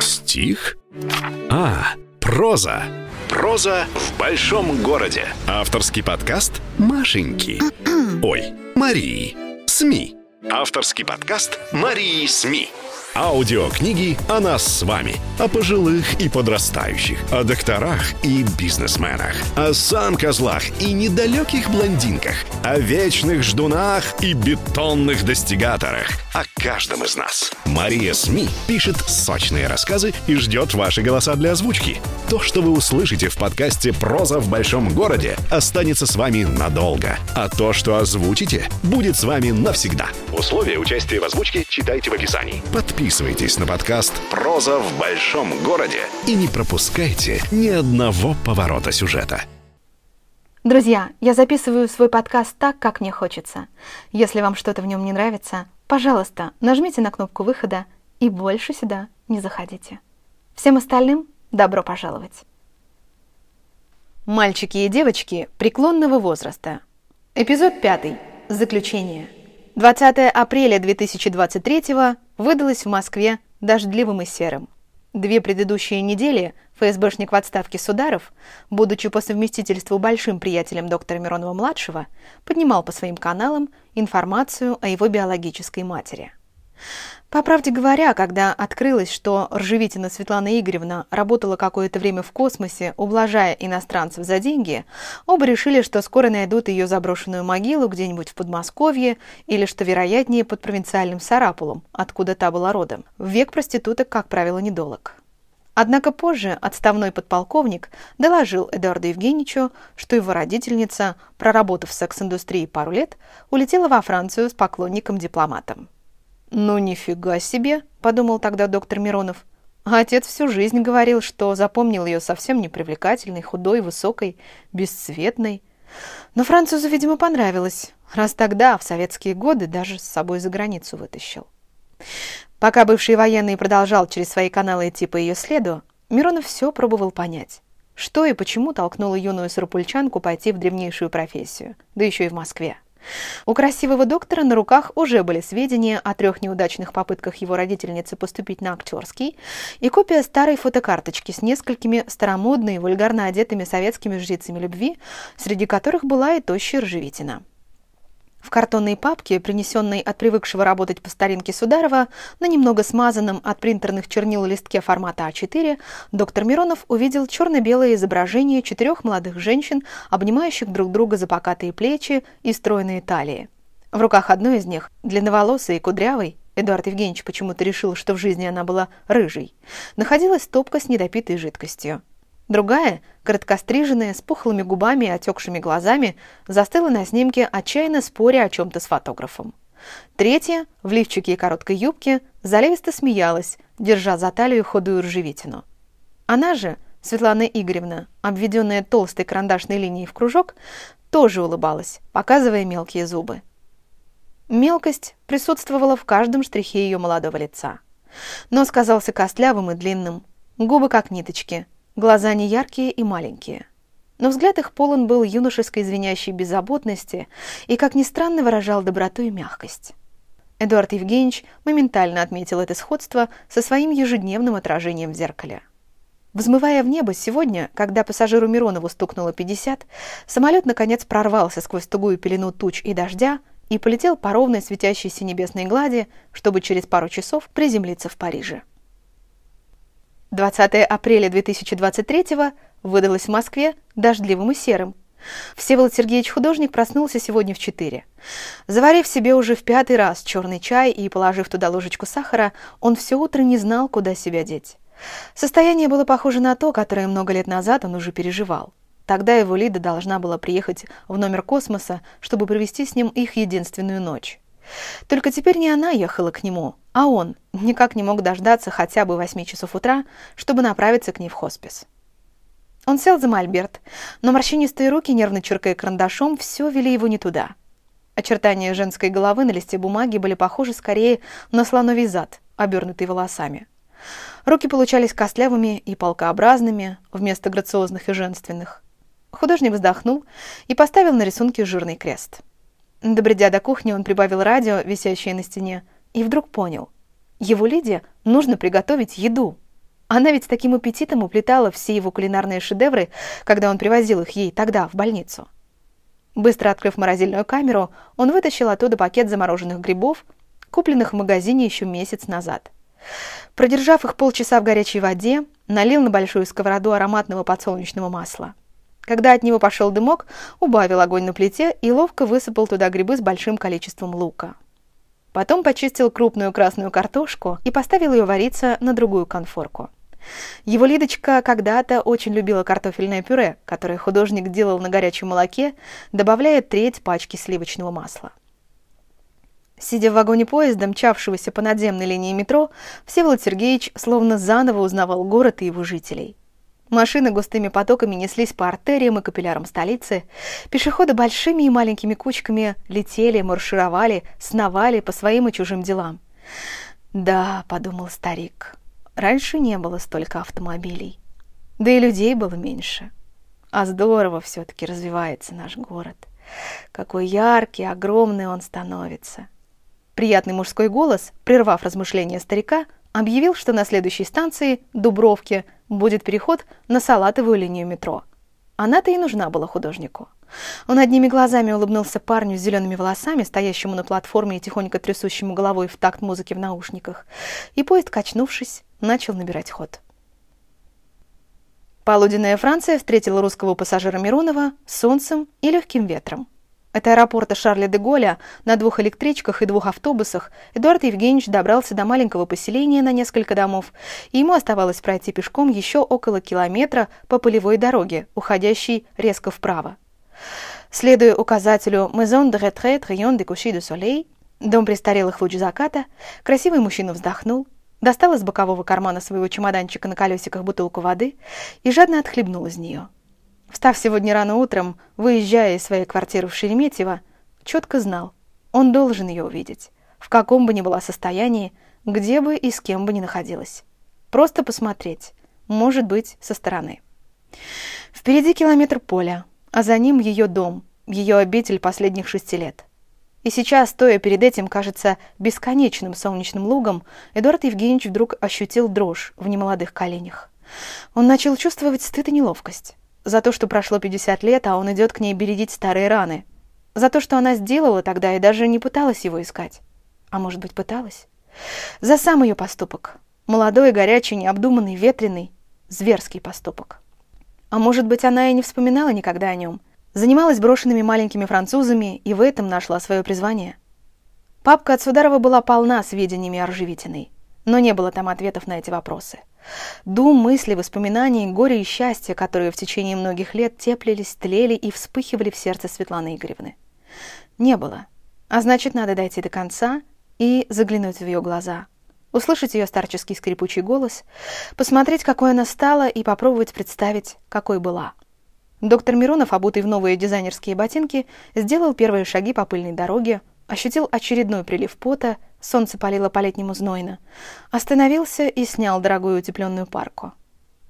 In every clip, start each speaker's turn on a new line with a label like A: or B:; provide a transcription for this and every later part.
A: Стих? А, проза. Проза в большом городе. Авторский подкаст Машеньки. Ой, Марии. СМИ. Авторский подкаст Марии СМИ. Аудиокниги о нас с вами, о пожилых и подрастающих, о докторах и бизнесменах, о сам-козлах и недалеких блондинках, о вечных ждунах и бетонных достигаторах, о каждом из нас. Мария СМИ пишет сочные рассказы и ждет ваши голоса для озвучки. То, что вы услышите в подкасте «Проза в большом городе», останется с вами надолго, а то, что озвучите, будет с вами навсегда. Условия участия в озвучке читайте в описании. Подписывайтесь на подкаст «Проза в большом городе» и не пропускайте ни одного поворота сюжета.
B: Друзья, я записываю свой подкаст так, как мне хочется. Если вам что-то в нем не нравится, пожалуйста, нажмите на кнопку выхода и больше сюда не заходите. Всем остальным добро пожаловать. Мальчики и девочки преклонного возраста. Эпизод 5. Заключение. 20 апреля 2023 выдалось в Москве дождливым и серым. Две предыдущие недели ФСБшник в отставке Сударов, будучи по совместительству большим приятелем доктора Миронова-младшего, поднимал по своим каналам информацию о его биологической матери. По правде говоря, когда открылось, что Ржевитина Светлана Игоревна работала какое-то время в космосе, ублажая иностранцев за деньги, оба решили, что скоро найдут ее заброшенную могилу где-нибудь в Подмосковье или, что вероятнее, под провинциальным Сарапулом, откуда та была родом. Век проституток, как правило, недолог. Однако позже отставной подполковник доложил Эдуарду Евгеньевичу, что его родительница, проработав в секс-индустрии пару лет, улетела во Францию с поклонником-дипломатом. «Ну, нифига себе!» – подумал тогда доктор Миронов. А отец всю жизнь говорил, что запомнил ее совсем непривлекательной, худой, высокой, бесцветной. Но французу, видимо, понравилось, раз тогда, в советские годы, даже с собой за границу вытащил. Пока бывший военный продолжал через свои каналы идти по ее следу, Миронов все пробовал понять, что и почему толкнуло юную сарапульчанку пойти в древнейшую профессию, да еще и в Москве. У красивого доктора на руках уже были сведения о трех неудачных попытках его родительницы поступить на актерский и копия старой фотокарточки с несколькими старомодными, вульгарно одетыми советскими жрицами любви, среди которых была и тощая Ржевитина. В картонной папке, принесенной от привыкшего работать по старинке Сударова, на немного смазанном от принтерных чернил листке формата А4, доктор Миронов увидел черно-белое изображение четырех молодых женщин, обнимающих друг друга за покатые плечи и стройные талии. В руках одной из них, длинноволосой и кудрявой, Эдуард Евгеньевич почему-то решил, что в жизни она была рыжей, находилась топка с недопитой жидкостью. Другая, короткостриженная, с пухлыми губами и отекшими глазами, застыла на снимке, отчаянно споря о чем-то с фотографом. Третья, в лифчике и короткой юбке, заливисто смеялась, держа за талию худую ржевитину. Она же, Светлана Игоревна, обведенная толстой карандашной линией в кружок, тоже улыбалась, показывая мелкие зубы. Мелкость присутствовала в каждом штрихе ее молодого лица. Нос казался костлявым и длинным, губы как ниточки – Глаза не яркие и маленькие. Но взгляд их полон был юношеской звенящей беззаботности и, как ни странно, выражал доброту и мягкость. Эдуард Евгеньевич моментально отметил это сходство со своим ежедневным отражением в зеркале. Взмывая в небо сегодня, когда пассажиру Миронову стукнуло 50, самолет наконец прорвался сквозь тугую пелену туч и дождя и полетел по ровной светящейся небесной глади, чтобы через пару часов приземлиться в Париже. 20 апреля 2023 выдалось в Москве дождливым и серым. Всеволод Сергеевич художник проснулся сегодня в 4. Заварив себе уже в пятый раз черный чай и положив туда ложечку сахара, он все утро не знал, куда себя деть. Состояние было похоже на то, которое много лет назад он уже переживал. Тогда его Лида должна была приехать в номер космоса, чтобы провести с ним их единственную ночь. Только теперь не она ехала к нему, а он никак не мог дождаться хотя бы восьми часов утра, чтобы направиться к ней в хоспис. Он сел за мольберт, но морщинистые руки, нервно чиркая карандашом, все вели его не туда. Очертания женской головы на листе бумаги были похожи скорее на слоновий зад, обернутый волосами. Руки получались костлявыми и полкообразными вместо грациозных и женственных. Художник вздохнул и поставил на рисунке жирный крест. Добредя до кухни, он прибавил радио, висящее на стене, и вдруг понял. Его Лиде нужно приготовить еду. Она ведь с таким аппетитом уплетала все его кулинарные шедевры, когда он привозил их ей тогда в больницу. Быстро открыв морозильную камеру, он вытащил оттуда пакет замороженных грибов, купленных в магазине еще месяц назад. Продержав их полчаса в горячей воде, налил на большую сковороду ароматного подсолнечного масла. Когда от него пошел дымок, убавил огонь на плите и ловко высыпал туда грибы с большим количеством лука. Потом почистил крупную красную картошку и поставил ее вариться на другую конфорку. Его Лидочка когда-то очень любила картофельное пюре, которое художник делал на горячем молоке, добавляя треть пачки сливочного масла. Сидя в вагоне поезда, мчавшегося по надземной линии метро, Всеволод Сергеевич словно заново узнавал город и его жителей. Машины густыми потоками неслись по артериям и капиллярам столицы. Пешеходы большими и маленькими кучками летели, маршировали, сновали по своим и чужим делам. «Да», — подумал старик, — «раньше не было столько автомобилей. Да и людей было меньше. А здорово все-таки развивается наш город. Какой яркий, огромный он становится». Приятный мужской голос, прервав размышления старика, объявил, что на следующей станции, Дубровке, будет переход на салатовую линию метро. Она-то и нужна была художнику. Он одними глазами улыбнулся парню с зелеными волосами, стоящему на платформе и тихонько трясущему головой в такт музыки в наушниках, и поезд, качнувшись, начал набирать ход. Полуденная Франция встретила русского пассажира Миронова солнцем и легким ветром. От аэропорта Шарля де Голля на двух электричках и двух автобусах Эдуард Евгеньевич добрался до маленького поселения на несколько домов, и ему оставалось пройти пешком еще около километра по полевой дороге, уходящей резко вправо. Следуя указателю «Maison de retraite Rayon de Coucher de Soleil», дом престарелых луч заката, красивый мужчина вздохнул, достал из бокового кармана своего чемоданчика на колесиках бутылку воды и жадно отхлебнул из нее. Встав сегодня рано утром, выезжая из своей квартиры в Шереметьево, четко знал, он должен ее увидеть, в каком бы ни было состоянии, где бы и с кем бы ни находилась. Просто посмотреть, может быть, со стороны. Впереди километр поля, а за ним ее дом, ее обитель последних шести лет. И сейчас, стоя перед этим, кажется, бесконечным солнечным лугом, Эдуард Евгеньевич вдруг ощутил дрожь в немолодых коленях. Он начал чувствовать стыд и неловкость. За то, что прошло 50 лет, а он идет к ней бередить старые раны. За то, что она сделала тогда и даже не пыталась его искать. А может быть, пыталась? За сам ее поступок. Молодой, горячий, необдуманный, ветреный, зверский поступок. А может быть, она и не вспоминала никогда о нем. Занималась брошенными маленькими французами и в этом нашла свое призвание. Папка от Сударова была полна сведениями о Ржевитиной, но не было там ответов на эти вопросы. Дум, мысли, воспоминания, горе и счастье, которые в течение многих лет теплились, тлели и вспыхивали в сердце Светланы Игоревны. Не было. А значит, надо дойти до конца и заглянуть в ее глаза, услышать ее старческий скрипучий голос, посмотреть, какой она стала, и попробовать представить, какой была. Доктор Миронов, обутый в новые дизайнерские ботинки, сделал первые шаги по пыльной дороге, ощутил очередной прилив пота, солнце палило по-летнему знойно, остановился и снял дорогую утепленную парку.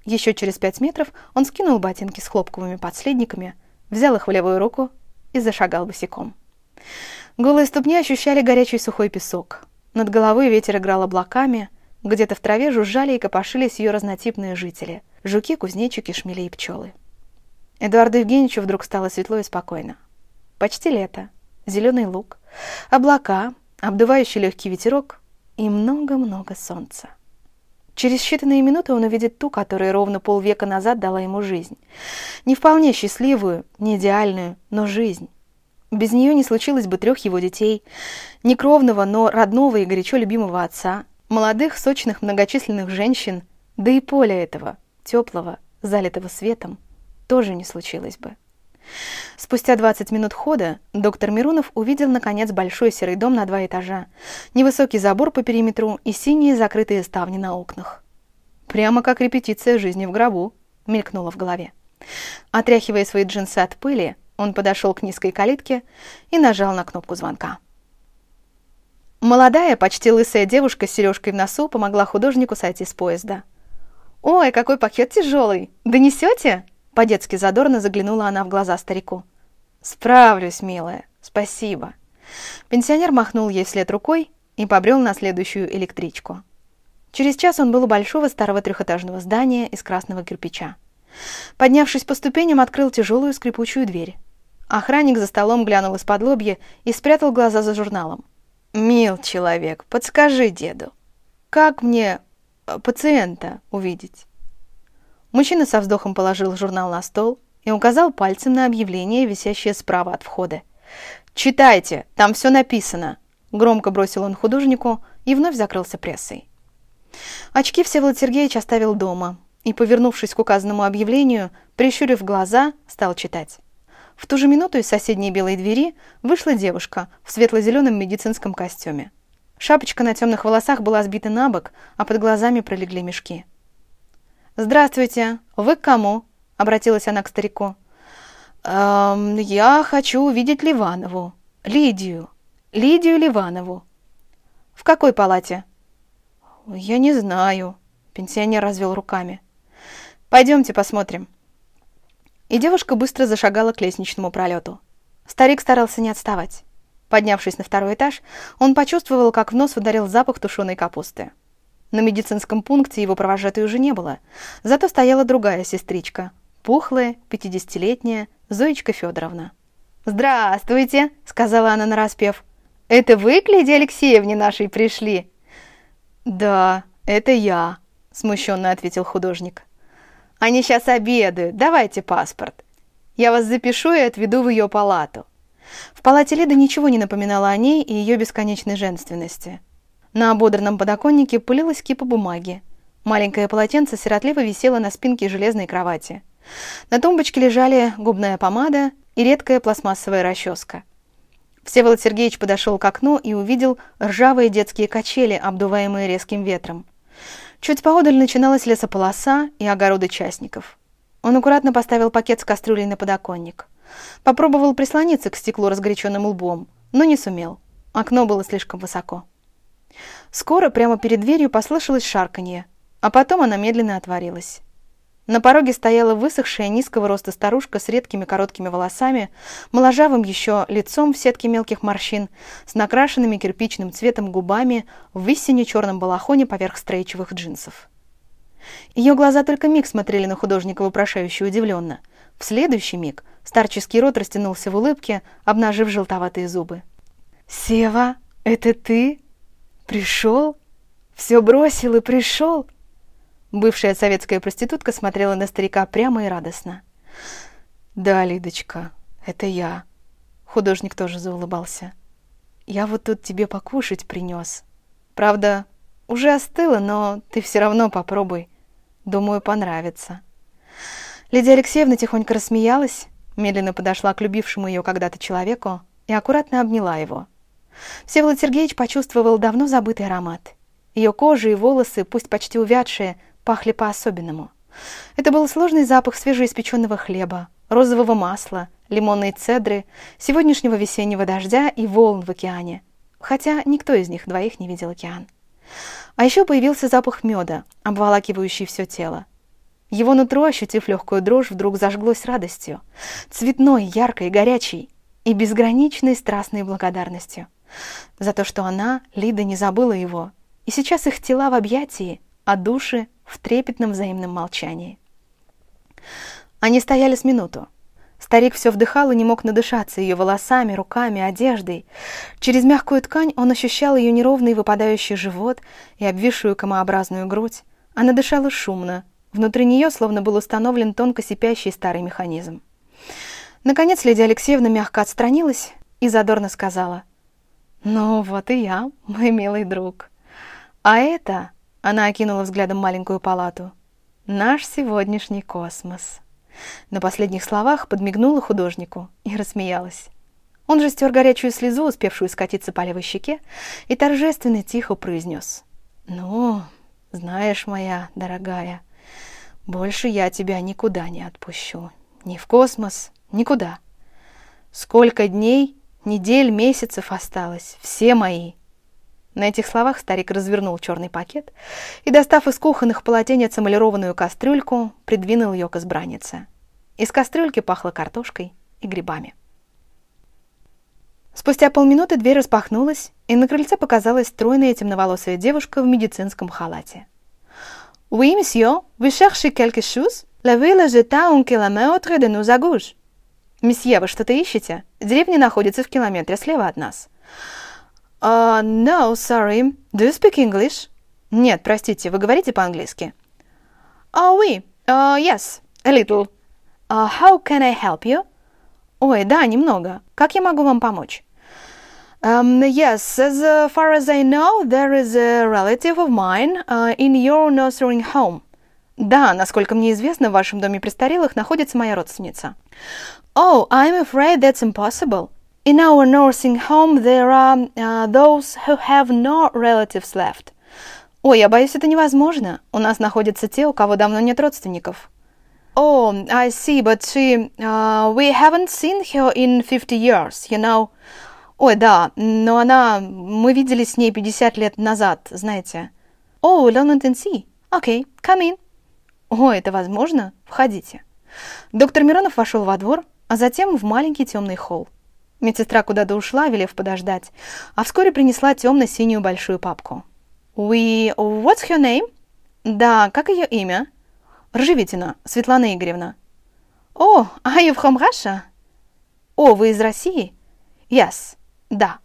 B: Еще через пять метров он скинул ботинки с хлопковыми подследниками, взял их в левую руку и зашагал босиком. Голые ступни ощущали горячий сухой песок. Над головой ветер играл облаками, где-то в траве жужжали и копошились ее разнотипные жители — жуки, кузнечики, шмели и пчелы. Эдуарду Евгеньевичу вдруг стало светло и спокойно. Почти лето — зеленый луг, облака, обдувающий легкий ветерок и много-много солнца. Через считанные минуты он увидит ту, которая ровно полвека назад дала ему жизнь. Не вполне счастливую, не идеальную, но жизнь. Без нее не случилось бы трех его детей, не кровного, но родного и горячо любимого отца, молодых, сочных, многочисленных женщин, да и поля этого, теплого, залитого светом, тоже не случилось бы. Спустя 20 минут хода доктор Миронов увидел, наконец, большой серый дом на два этажа, невысокий забор по периметру и синие закрытые ставни на окнах. «Прямо как репетиция жизни в гробу», — мелькнуло в голове. Отряхивая свои джинсы от пыли, он подошел к низкой калитке и нажал на кнопку звонка. Молодая, почти лысая девушка с сережкой в носу помогла художнику сойти с поезда. «Ой, какой пакет тяжелый! Донесете?» По-детски задорно заглянула она в глаза старику. «Справлюсь, милая, спасибо». Пенсионер махнул ей вслед рукой, и побрел на следующую электричку. Через час он был у большого старого трехэтажного здания из красного кирпича. Поднявшись по ступеням, открыл тяжелую скрипучую дверь. Охранник за столом глянул из-под лобья и спрятал глаза за журналом. «Мил человек, подскажи деду, как мне э, пациента увидеть?» Мужчина со вздохом положил журнал на стол и указал пальцем на объявление, висящее справа от входа. «Читайте, там все написано!» Громко бросил он художнику и вновь закрылся прессой. Очки Всеволод Сергеевич оставил дома и, повернувшись к указанному объявлению, прищурив глаза, стал читать. В ту же минуту из соседней белой двери вышла девушка в светло-зеленом медицинском костюме. Шапочка на темных волосах была сбита на бок, а под глазами пролегли мешки. «Здравствуйте! Вы к кому?» — обратилась она к старику. «Эм, «Я хочу увидеть Ливанову. Лидию. Лидию Ливанову». «В какой палате?» «Я не знаю», — пенсионер развел руками. «Пойдемте посмотрим». И девушка быстро зашагала к лестничному пролету. Старик старался не отставать. Поднявшись на второй этаж, он почувствовал, как в нос ударил запах тушеной капусты. На медицинском пункте его провожатой уже не было, зато стояла другая сестричка, пухлая, пятидесятилетняя Зоечка Федоровна. «Здравствуйте!» — сказала она нараспев. «Это вы к Лидии Алексеевне нашей пришли?» «Да, это я», — смущенно ответил художник. «Они сейчас обедают. Давайте паспорт. Я вас запишу и отведу в ее палату». В палате Лиды ничего не напоминало о ней и ее бесконечной женственности. На ободранном подоконнике пылилась кипа бумаги. Маленькое полотенце сиротливо висело на спинке железной кровати. На тумбочке лежали губная помада и редкая пластмассовая расческа. Всеволод Сергеевич подошел к окну и увидел ржавые детские качели, обдуваемые резким ветром. Чуть поодаль начиналась лесополоса и огороды частников. Он аккуратно поставил пакет с кастрюлей на подоконник. Попробовал прислониться к стеклу разгоряченным лбом, но не сумел. Окно было слишком высоко. Скоро прямо перед дверью послышалось шарканье, а потом она медленно отворилась. На пороге стояла высохшая низкого роста старушка с редкими короткими волосами, моложавым еще лицом в сетке мелких морщин, с накрашенными кирпичным цветом губами в истине черном балахоне поверх стрейчевых джинсов. Ее глаза только миг смотрели на художника вопрошающе удивленно. В следующий миг старческий рот растянулся в улыбке, обнажив желтоватые зубы. «Сева, это ты? Пришел? Все бросил и пришел?» Бывшая советская проститутка смотрела на старика прямо и радостно. «Да, Лидочка, это я». Художник тоже заулыбался. «Я вот тут тебе покушать принес. Правда, уже остыло, но ты все равно попробуй. Думаю, понравится». Лидия Алексеевна тихонько рассмеялась, медленно подошла к любившему ее когда-то человеку и аккуратно обняла его. Всеволод Сергеевич почувствовал давно забытый аромат. Ее кожа и волосы, пусть почти увядшие, пахли по-особенному. Это был сложный запах свежеиспеченного хлеба, розового масла, лимонной цедры, сегодняшнего весеннего дождя и волн в океане. Хотя никто из них двоих не видел океан. А еще появился запах меда, обволакивающий все тело. Его нутро, ощутив легкую дрожь, вдруг зажглось радостью, цветной, яркой, горячей и безграничной страстной благодарностью. За то, что она, Лида, не забыла его, и сейчас их тела в объятии, а души в трепетном взаимном молчании. Они стояли с минуту. Старик все вдыхал и не мог надышаться ее волосами, руками, одеждой. Через мягкую ткань он ощущал ее неровный выпадающий живот и обвисшую комообразную грудь. Она дышала шумно. Внутри нее словно был установлен тонко сипящий старый механизм. Наконец Лидия Алексеевна мягко отстранилась и задорно сказала. «Ну, вот и я, мой милый друг. А это она окинула взглядом маленькую палату. «Наш сегодняшний космос». На последних словах подмигнула художнику и рассмеялась. Он же стер горячую слезу, успевшую скатиться по левой щеке, и торжественно тихо произнес. «Ну, знаешь, моя дорогая, больше я тебя никуда не отпущу. Ни в космос, никуда. Сколько дней, недель, месяцев осталось, все мои. На этих словах старик развернул черный пакет и, достав из кухонных полотенец эмалированную кастрюльку, придвинул ее к избраннице. Из кастрюльки пахло картошкой и грибами.
C: Спустя полминуты дверь распахнулась, и на крыльце показалась стройная темноволосая девушка в медицинском халате. «Oui, monsieur, vous cherchez quelque chose? La ville est à un kilomètre de nos à gauche». «Месье, вы что-то ищете? Деревня находится в километре слева от нас».
B: Uh, no, sorry. Do you speak English?
C: Нет, простите, вы говорите по-английски?
B: Oh, oui. Uh, yes, a little.
C: Uh, how can I help you?
B: Ой, да, немного. Как я могу вам помочь?
C: Um, yes, as far as I know, there is a relative of mine uh, in your nursing home.
B: Да, насколько мне известно, в вашем доме престарелых находится моя родственница.
C: Oh, I'm afraid that's impossible. In our nursing home there are uh, those who have no relatives left.
B: Ой, я боюсь, это невозможно. У нас находятся те, у кого давно нет родственников.
C: Oh, I see, but she... Uh, we haven't seen her in 50 years, you know.
B: Ой, да, но она... Мы виделись с ней 50 лет назад, знаете.
C: Oh, long and see. Okay, come in.
B: О, это возможно? Входите.
C: Доктор Миронов вошел во двор, а затем в маленький темный холл. Медсестра куда-то ушла, велев подождать, а вскоре принесла темно-синюю большую папку.
B: «We... What's her name?»
C: «Да, как ее имя?»
B: «Ржевитина, Светлана Игоревна».
C: «О, are you from Russia?»
B: «О, вы из России?»
C: «Yes,
B: да».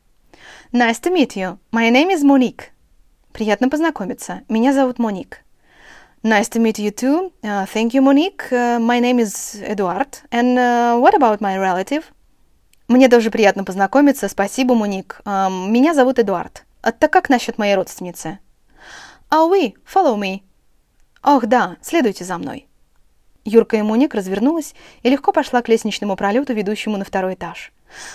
C: «Nice to meet you. My name is Monique».
B: «Приятно познакомиться. Меня зовут Моник».
C: Nice to meet you too. Uh, thank you, Monique. Uh, my name is Eduard. And uh, what about my relative?»
B: Мне тоже приятно познакомиться. Спасибо, Муник. Эм, меня зовут Эдуард. А так как насчет моей родственницы?
C: Oh, we, follow me.
B: Ох, да, следуйте за мной. Юрка и Муник развернулась и легко пошла к лестничному пролету, ведущему на второй этаж.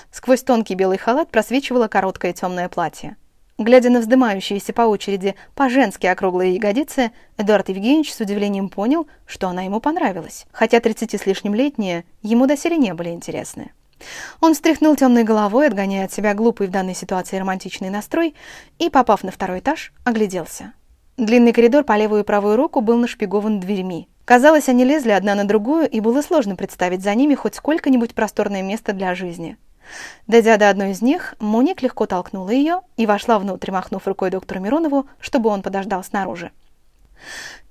B: Сквозь тонкий белый халат просвечивало короткое темное платье. Глядя на вздымающиеся по очереди по-женски округлые ягодицы, Эдуард Евгеньевич с удивлением понял, что она ему понравилась, хотя тридцати с лишним летние ему доселе не были интересны. Он встряхнул темной головой, отгоняя от себя глупый в данной ситуации романтичный настрой, и, попав на второй этаж, огляделся. Длинный коридор по левую и правую руку был нашпигован дверьми. Казалось, они лезли одна на другую, и было сложно представить за ними хоть сколько-нибудь просторное место для жизни. Дойдя до одной из них, Моник легко толкнула ее и вошла внутрь, махнув рукой доктору Миронову, чтобы он подождал снаружи.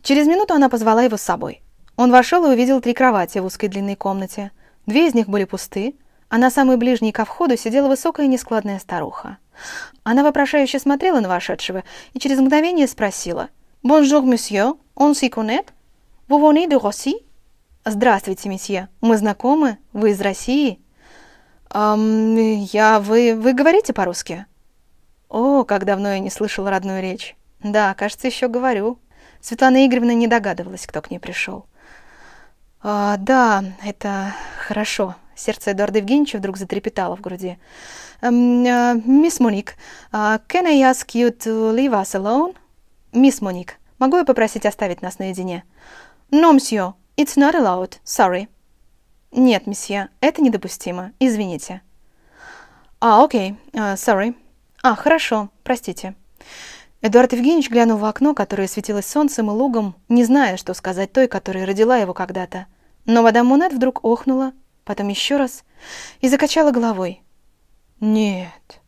B: Через минуту она позвала его с собой. Он вошел и увидел три кровати в узкой длинной комнате. Две из них были пусты, а на самой ближней ко входу сидела высокая нескладная старуха. Она вопрошающе смотрела на вошедшего и через мгновение спросила.
C: «Bonjour, monsieur, on se connaît? Vous venez de Russie?»
B: «Здравствуйте, месье. Мы знакомы? Вы из России?»
C: «Эм, я... Вы... Вы говорите по-русски?»
B: «О, как давно я не слышала родную речь. Да, кажется, еще говорю». Светлана Игоревна не догадывалась, кто к ней пришел. «А, «Да, это хорошо», Сердце Эдуарда Евгеньевича вдруг затрепетало в груди.
C: «Мисс Моник, can I ask you to leave us alone?»
B: «Мисс Моник, могу я попросить оставить нас наедине?»
C: «No, monsieur, it's not allowed, sorry».
B: «Нет, месье, это недопустимо, извините».
C: «А, окей, uh, sorry».
B: «А, хорошо, простите». Эдуард Евгеньевич глянул в окно, которое светилось солнцем и лугом, не зная, что сказать той, которая родила его когда-то. Но мадам Мунет вдруг охнула, потом еще раз и закачала головой.
C: «Нет,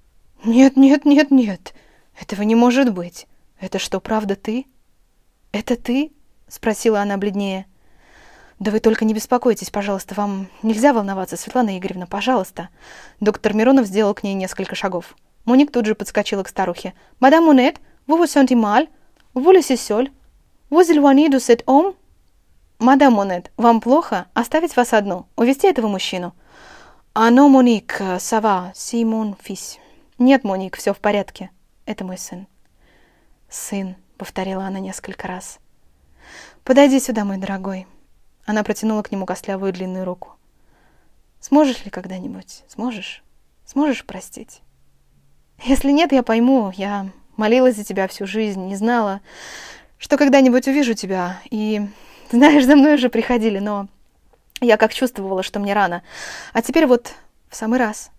C: нет, нет, нет, нет, этого не может быть. Это что, правда ты? Это ты?» — спросила она бледнее.
B: «Да вы только не беспокойтесь, пожалуйста, вам нельзя волноваться, Светлана Игоревна, пожалуйста». Доктор Миронов сделал к ней несколько шагов. Моник тут же подскочила к старухе.
C: «Мадам vous vous sentez mal? Vous laissez seul? Vous éloignez de cet homme?»
B: «Мадам Монет, вам плохо? Оставить вас одну? Увести этого мужчину?»
C: «А но, Моник, сава, Симон Фис».
B: «Нет, Моник, все в порядке. Это мой сын».
C: «Сын», — повторила она несколько раз.
B: «Подойди сюда, мой дорогой». Она протянула к нему костлявую длинную руку. «Сможешь ли когда-нибудь? Сможешь? Сможешь простить?» «Если нет, я пойму. Я молилась за тебя всю жизнь, не знала, что когда-нибудь увижу тебя, и знаешь, за мной уже приходили, но я как чувствовала, что мне рано. А теперь вот в самый раз.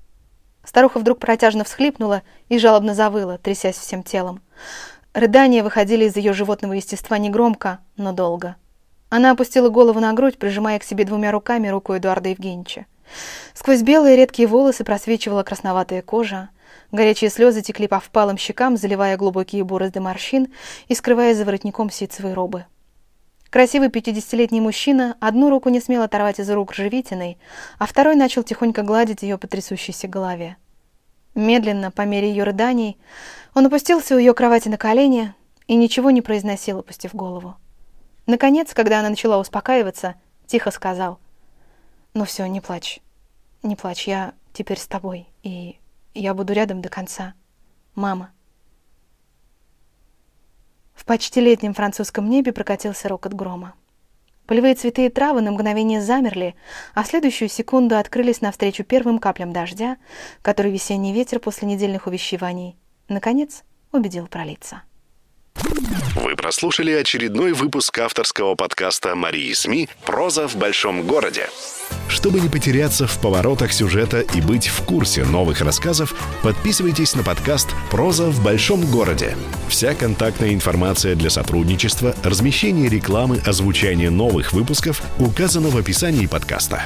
B: Старуха вдруг протяжно всхлипнула и жалобно завыла, трясясь всем телом. Рыдания выходили из ее животного естества негромко, но долго. Она опустила голову на грудь, прижимая к себе двумя руками руку Эдуарда Евгеньевича. Сквозь белые редкие волосы просвечивала красноватая кожа, горячие слезы текли по впалым щекам, заливая глубокие борозды морщин и скрывая за воротником ситцевой робы. Красивый пятидесятилетний мужчина одну руку не смел оторвать из рук живительной, а второй начал тихонько гладить ее по трясущейся голове. Медленно, по мере ее рыданий, он опустился у ее кровати на колени и ничего не произносил, опустив голову. Наконец, когда она начала успокаиваться, тихо сказал, «Ну все, не плачь, не плачь, я теперь с тобой, и я буду рядом до конца. Мама». В почти летнем французском небе прокатился рокот грома. Полевые цветы и травы на мгновение замерли, а в следующую секунду открылись навстречу первым каплям дождя, который весенний ветер после недельных увещеваний, наконец, убедил пролиться.
A: Вы прослушали очередной выпуск авторского подкаста Марии СМИ «Проза в большом городе». Чтобы не потеряться в поворотах сюжета и быть в курсе новых рассказов, подписывайтесь на подкаст «Проза в большом городе». Вся контактная информация для сотрудничества, размещение рекламы, озвучание новых выпусков указана в описании подкаста.